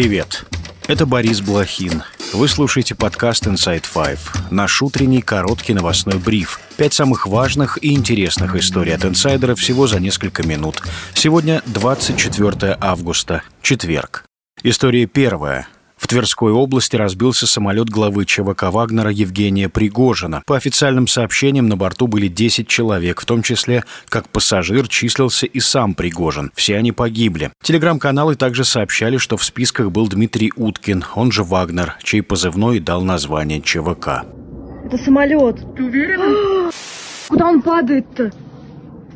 Привет! Это Борис Блохин. Вы слушаете подкаст Inside Five, наш утренний короткий новостной бриф. Пять самых важных и интересных историй от инсайдера всего за несколько минут. Сегодня 24 августа, четверг. История первая. В Тверской области разбился самолет главы ЧВК «Вагнера» Евгения Пригожина. По официальным сообщениям, на борту были 10 человек, в том числе как пассажир числился и сам Пригожин. Все они погибли. Телеграм-каналы также сообщали, что в списках был Дмитрий Уткин, он же Вагнер, чей позывной дал название ЧВК. Это самолет. Ты уверен? Куда он падает-то?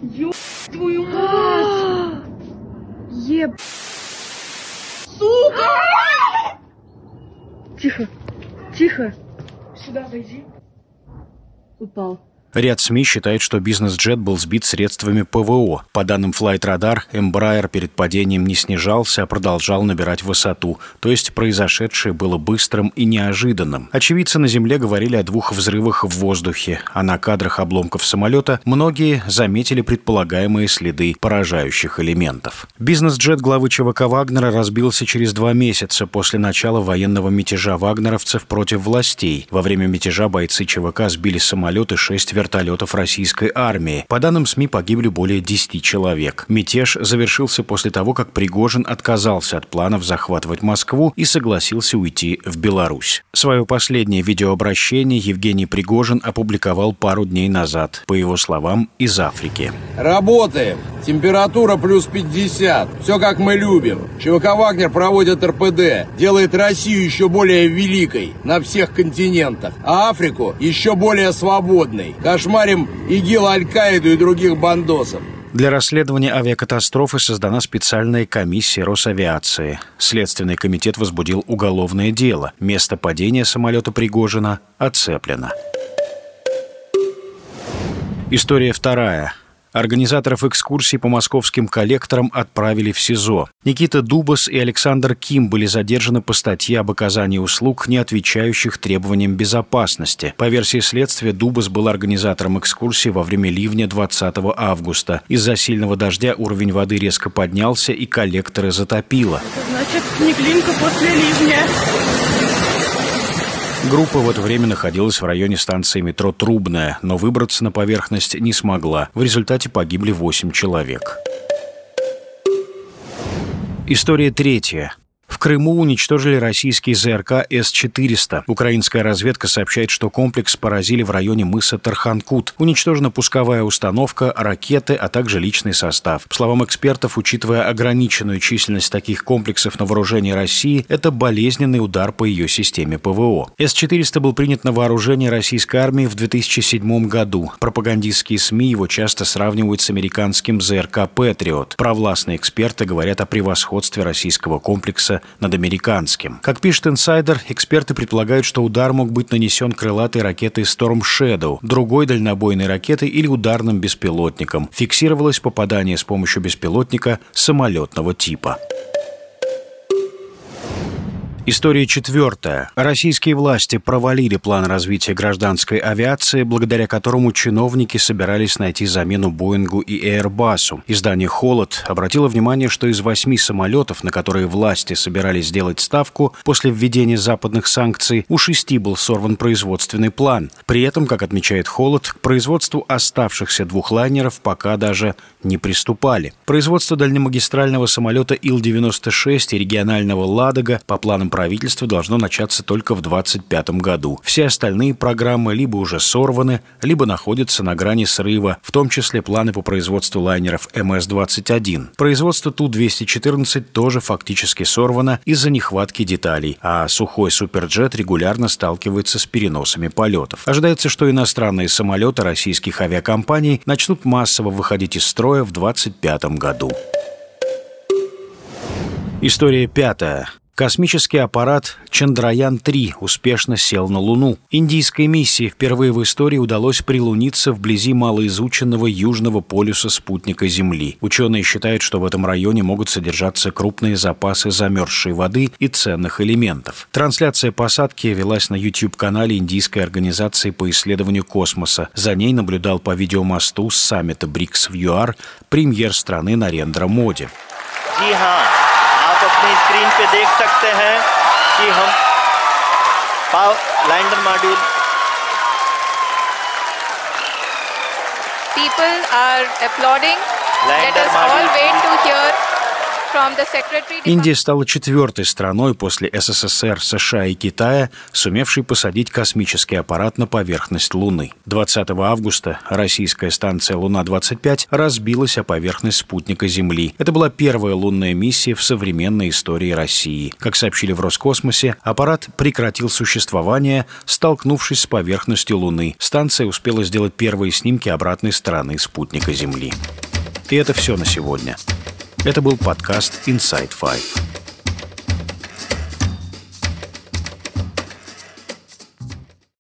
Ёб твою мать! Еб... Сука! Тихо. Тихо. Сюда зайди. Упал. Ряд СМИ считает, что бизнес-джет был сбит средствами ПВО. По данным Flight Radar, Embraer перед падением не снижался, а продолжал набирать высоту. То есть произошедшее было быстрым и неожиданным. Очевидцы на земле говорили о двух взрывах в воздухе, а на кадрах обломков самолета многие заметили предполагаемые следы поражающих элементов. Бизнес-джет главы ЧВК Вагнера разбился через два месяца после начала военного мятежа вагнеровцев против властей. Во время мятежа бойцы ЧВК сбили самолеты шесть вертолетов российской армии. По данным СМИ погибли более 10 человек. Мятеж завершился после того, как Пригожин отказался от планов захватывать Москву и согласился уйти в Беларусь. Свое последнее видеообращение Евгений Пригожин опубликовал пару дней назад, по его словам, из Африки. Работаем. Температура плюс 50. Все как мы любим. ЧВК «Вагнер» проводит РПД. Делает Россию еще более великой на всех континентах. А Африку еще более свободной. Кошмарим ИГИЛ, Аль-Каиду и других бандосов. Для расследования авиакатастрофы создана специальная комиссия Росавиации. Следственный комитет возбудил уголовное дело. Место падения самолета Пригожина оцеплено. История вторая. Организаторов экскурсий по московским коллекторам отправили в СИЗО. Никита Дубас и Александр Ким были задержаны по статье об оказании услуг, не отвечающих требованиям безопасности. По версии следствия, Дубас был организатором экскурсии во время ливня 20 августа. Из-за сильного дождя уровень воды резко поднялся и коллекторы затопило. Значит, не клинка после ливня. Группа в это время находилась в районе станции метро Трубная, но выбраться на поверхность не смогла. В результате погибли 8 человек. История третья. Крыму уничтожили российский ЗРК С-400. Украинская разведка сообщает, что комплекс поразили в районе мыса Тарханкут. Уничтожена пусковая установка, ракеты, а также личный состав. По словам экспертов, учитывая ограниченную численность таких комплексов на вооружении России, это болезненный удар по ее системе ПВО. С-400 был принят на вооружение российской армии в 2007 году. Пропагандистские СМИ его часто сравнивают с американским ЗРК «Патриот». Провластные эксперты говорят о превосходстве российского комплекса над американским. Как пишет инсайдер, эксперты предполагают, что удар мог быть нанесен крылатой ракетой Storm Shadow, другой дальнобойной ракетой или ударным беспилотником. Фиксировалось попадание с помощью беспилотника самолетного типа. История четвертая. Российские власти провалили план развития гражданской авиации, благодаря которому чиновники собирались найти замену Боингу и Airbus. Издание «Холод» обратило внимание, что из восьми самолетов, на которые власти собирались сделать ставку после введения западных санкций, у шести был сорван производственный план. При этом, как отмечает «Холод», к производству оставшихся двух лайнеров пока даже не приступали. Производство дальнемагистрального самолета Ил-96 и регионального «Ладога» по планам правительства должно начаться только в 2025 году. Все остальные программы либо уже сорваны, либо находятся на грани срыва, в том числе планы по производству лайнеров МС-21. Производство Ту-214 тоже фактически сорвано из-за нехватки деталей, а сухой суперджет регулярно сталкивается с переносами полетов. Ожидается, что иностранные самолеты российских авиакомпаний начнут массово выходить из строя в 2025 году. История пятая. Космический аппарат «Чандраян-3» успешно сел на Луну. Индийской миссии впервые в истории удалось прилуниться вблизи малоизученного южного полюса спутника Земли. Ученые считают, что в этом районе могут содержаться крупные запасы замерзшей воды и ценных элементов. Трансляция посадки велась на YouTube-канале Индийской организации по исследованию космоса. За ней наблюдал по видеомосту с саммита БРИКС в ЮАР премьер страны Нарендра Моди. Иха! अपनी स्क्रीन पे देख सकते हैं कि हम power lander module people are uploading let us all wait to hear Индия стала четвертой страной после СССР, США и Китая, сумевшей посадить космический аппарат на поверхность Луны. 20 августа российская станция «Луна-25» разбилась о поверхность спутника Земли. Это была первая лунная миссия в современной истории России. Как сообщили в Роскосмосе, аппарат прекратил существование, столкнувшись с поверхностью Луны. Станция успела сделать первые снимки обратной стороны спутника Земли. И это все на сегодня. Это был подкаст Inside Five.